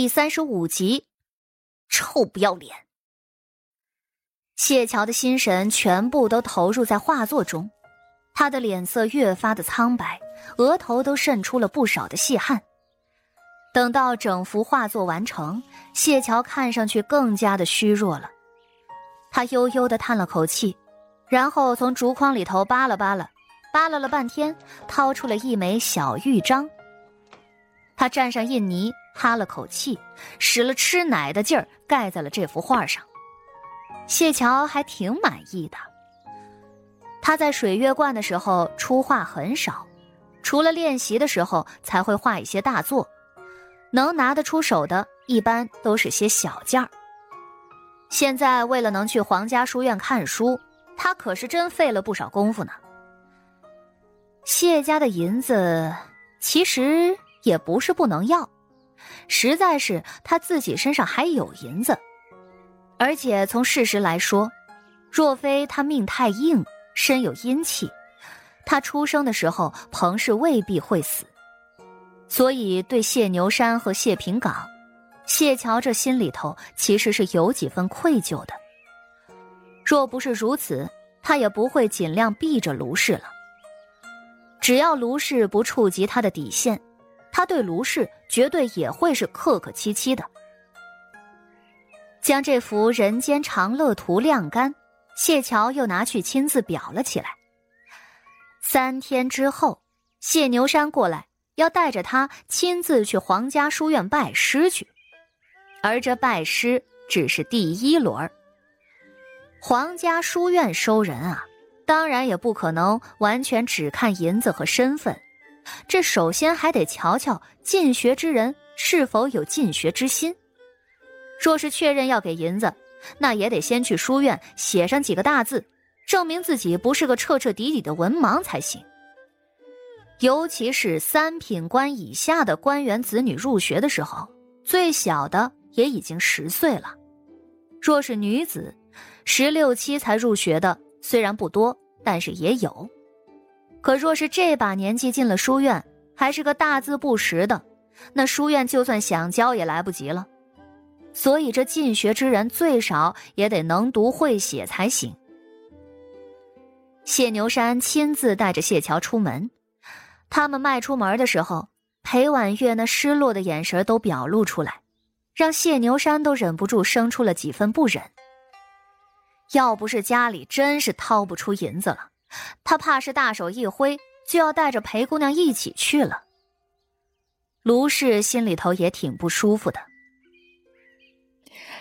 第三十五集，臭不要脸！谢桥的心神全部都投入在画作中，他的脸色越发的苍白，额头都渗出了不少的细汗。等到整幅画作完成，谢桥看上去更加的虚弱了。他悠悠的叹了口气，然后从竹筐里头扒拉扒拉，扒拉了半天，掏出了一枚小玉章。他蘸上印泥。哈了口气，使了吃奶的劲儿，盖在了这幅画上。谢桥还挺满意的。他在水月观的时候出画很少，除了练习的时候才会画一些大作，能拿得出手的，一般都是些小件儿。现在为了能去皇家书院看书，他可是真费了不少功夫呢。谢家的银子其实也不是不能要。实在是他自己身上还有银子，而且从事实来说，若非他命太硬，身有阴气，他出生的时候彭氏未必会死。所以对谢牛山和谢平岗，谢桥这心里头其实是有几分愧疚的。若不是如此，他也不会尽量避着卢氏了。只要卢氏不触及他的底线。他对卢氏绝对也会是客客气气的。将这幅《人间长乐图》晾干，谢桥又拿去亲自裱了起来。三天之后，谢牛山过来，要带着他亲自去皇家书院拜师去。而这拜师只是第一轮皇家书院收人啊，当然也不可能完全只看银子和身份。这首先还得瞧瞧进学之人是否有进学之心。若是确认要给银子，那也得先去书院写上几个大字，证明自己不是个彻彻底底的文盲才行。尤其是三品官以下的官员子女入学的时候，最小的也已经十岁了。若是女子，十六七才入学的虽然不多，但是也有。可若是这把年纪进了书院，还是个大字不识的，那书院就算想教也来不及了。所以这进学之人最少也得能读会写才行。谢牛山亲自带着谢桥出门，他们迈出门的时候，裴婉月那失落的眼神都表露出来，让谢牛山都忍不住生出了几分不忍。要不是家里真是掏不出银子了。他怕是大手一挥就要带着裴姑娘一起去了。卢氏心里头也挺不舒服的。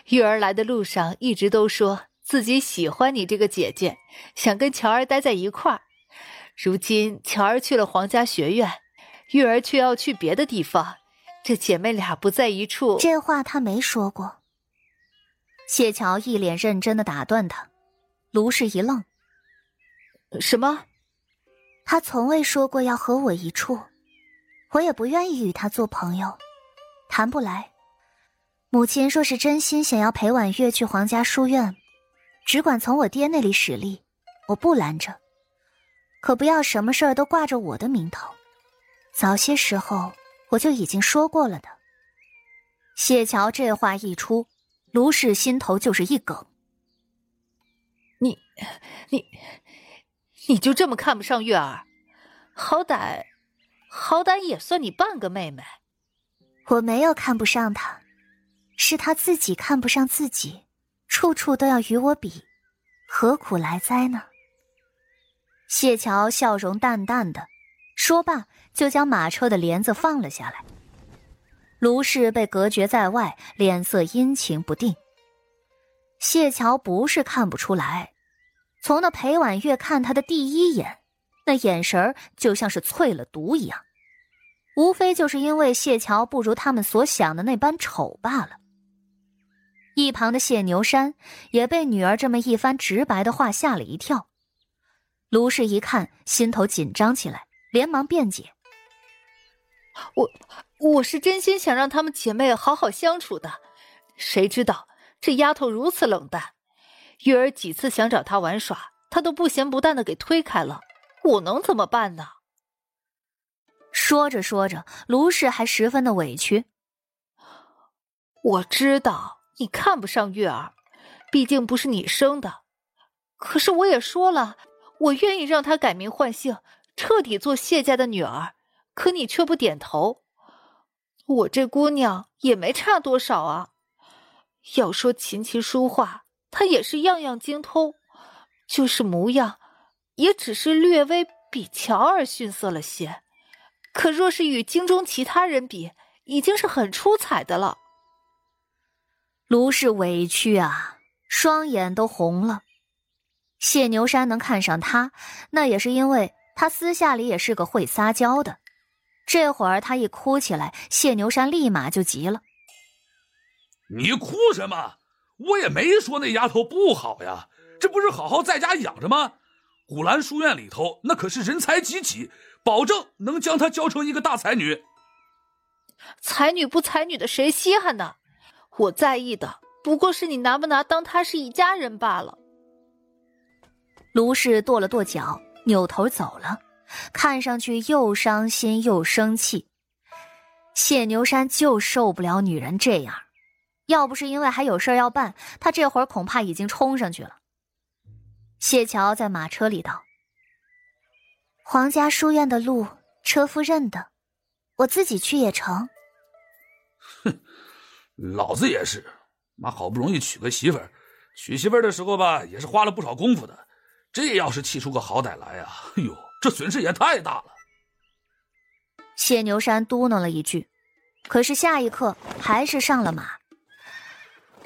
玉儿来的路上一直都说自己喜欢你这个姐姐，想跟乔儿待在一块儿。如今乔儿去了皇家学院，玉儿却要去别的地方，这姐妹俩不在一处。这话她没说过。谢桥一脸认真的打断他，卢氏一愣。什么？他从未说过要和我一处，我也不愿意与他做朋友，谈不来。母亲若是真心想要陪婉月去皇家书院，只管从我爹那里使力，我不拦着。可不要什么事儿都挂着我的名头。早些时候我就已经说过了的。谢桥这话一出，卢氏心头就是一梗。你，你。你就这么看不上月儿？好歹，好歹也算你半个妹妹。我没有看不上她，是她自己看不上自己，处处都要与我比，何苦来哉呢？谢桥笑容淡淡的，说罢就将马车的帘子放了下来。卢氏被隔绝在外，脸色阴晴不定。谢桥不是看不出来。从那裴婉月看他的第一眼，那眼神儿就像是淬了毒一样，无非就是因为谢桥不如他们所想的那般丑罢了。一旁的谢牛山也被女儿这么一番直白的话吓了一跳。卢氏一看，心头紧张起来，连忙辩解：“我我是真心想让她们姐妹好好相处的，谁知道这丫头如此冷淡。”玉儿几次想找他玩耍，他都不咸不淡的给推开了。我能怎么办呢？说着说着，卢氏还十分的委屈。我知道你看不上月儿，毕竟不是你生的。可是我也说了，我愿意让她改名换姓，彻底做谢家的女儿。可你却不点头。我这姑娘也没差多少啊。要说琴棋书画，她也是样样精通，就是模样，也只是略微比乔儿逊色了些。可若是与京中其他人比，已经是很出彩的了。卢氏委屈啊，双眼都红了。谢牛山能看上他，那也是因为他私下里也是个会撒娇的。这会儿他一哭起来，谢牛山立马就急了：“你哭什么？我也没说那丫头不好呀，这不是好好在家养着吗？古兰书院里头那可是人才济济，保证能将她教成一个大才女。才女不才女的，谁稀罕呢？我在意的不过是你拿不拿当她是一家人罢了。”卢氏跺了跺脚，扭头走了。看上去又伤心又生气，谢牛山就受不了女人这样。要不是因为还有事要办，他这会儿恐怕已经冲上去了。谢桥在马车里道：“皇家书院的路，车夫认得，我自己去也成。”哼，老子也是，妈好不容易娶个媳妇儿，娶媳妇儿的时候吧，也是花了不少功夫的。这要是气出个好歹来呀，哎呦！这损失也太大了。谢牛山嘟囔了一句，可是下一刻还是上了马。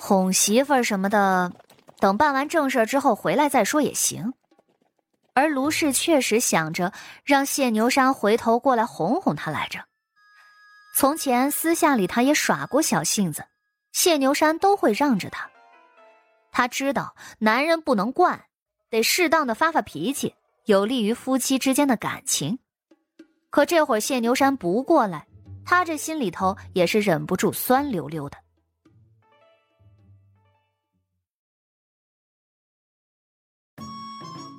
哄媳妇儿什么的，等办完正事之后回来再说也行。而卢氏确实想着让谢牛山回头过来哄哄他来着。从前私下里他也耍过小性子，谢牛山都会让着他。他知道男人不能惯，得适当的发发脾气。有利于夫妻之间的感情，可这会儿谢牛山不过来，他这心里头也是忍不住酸溜溜的。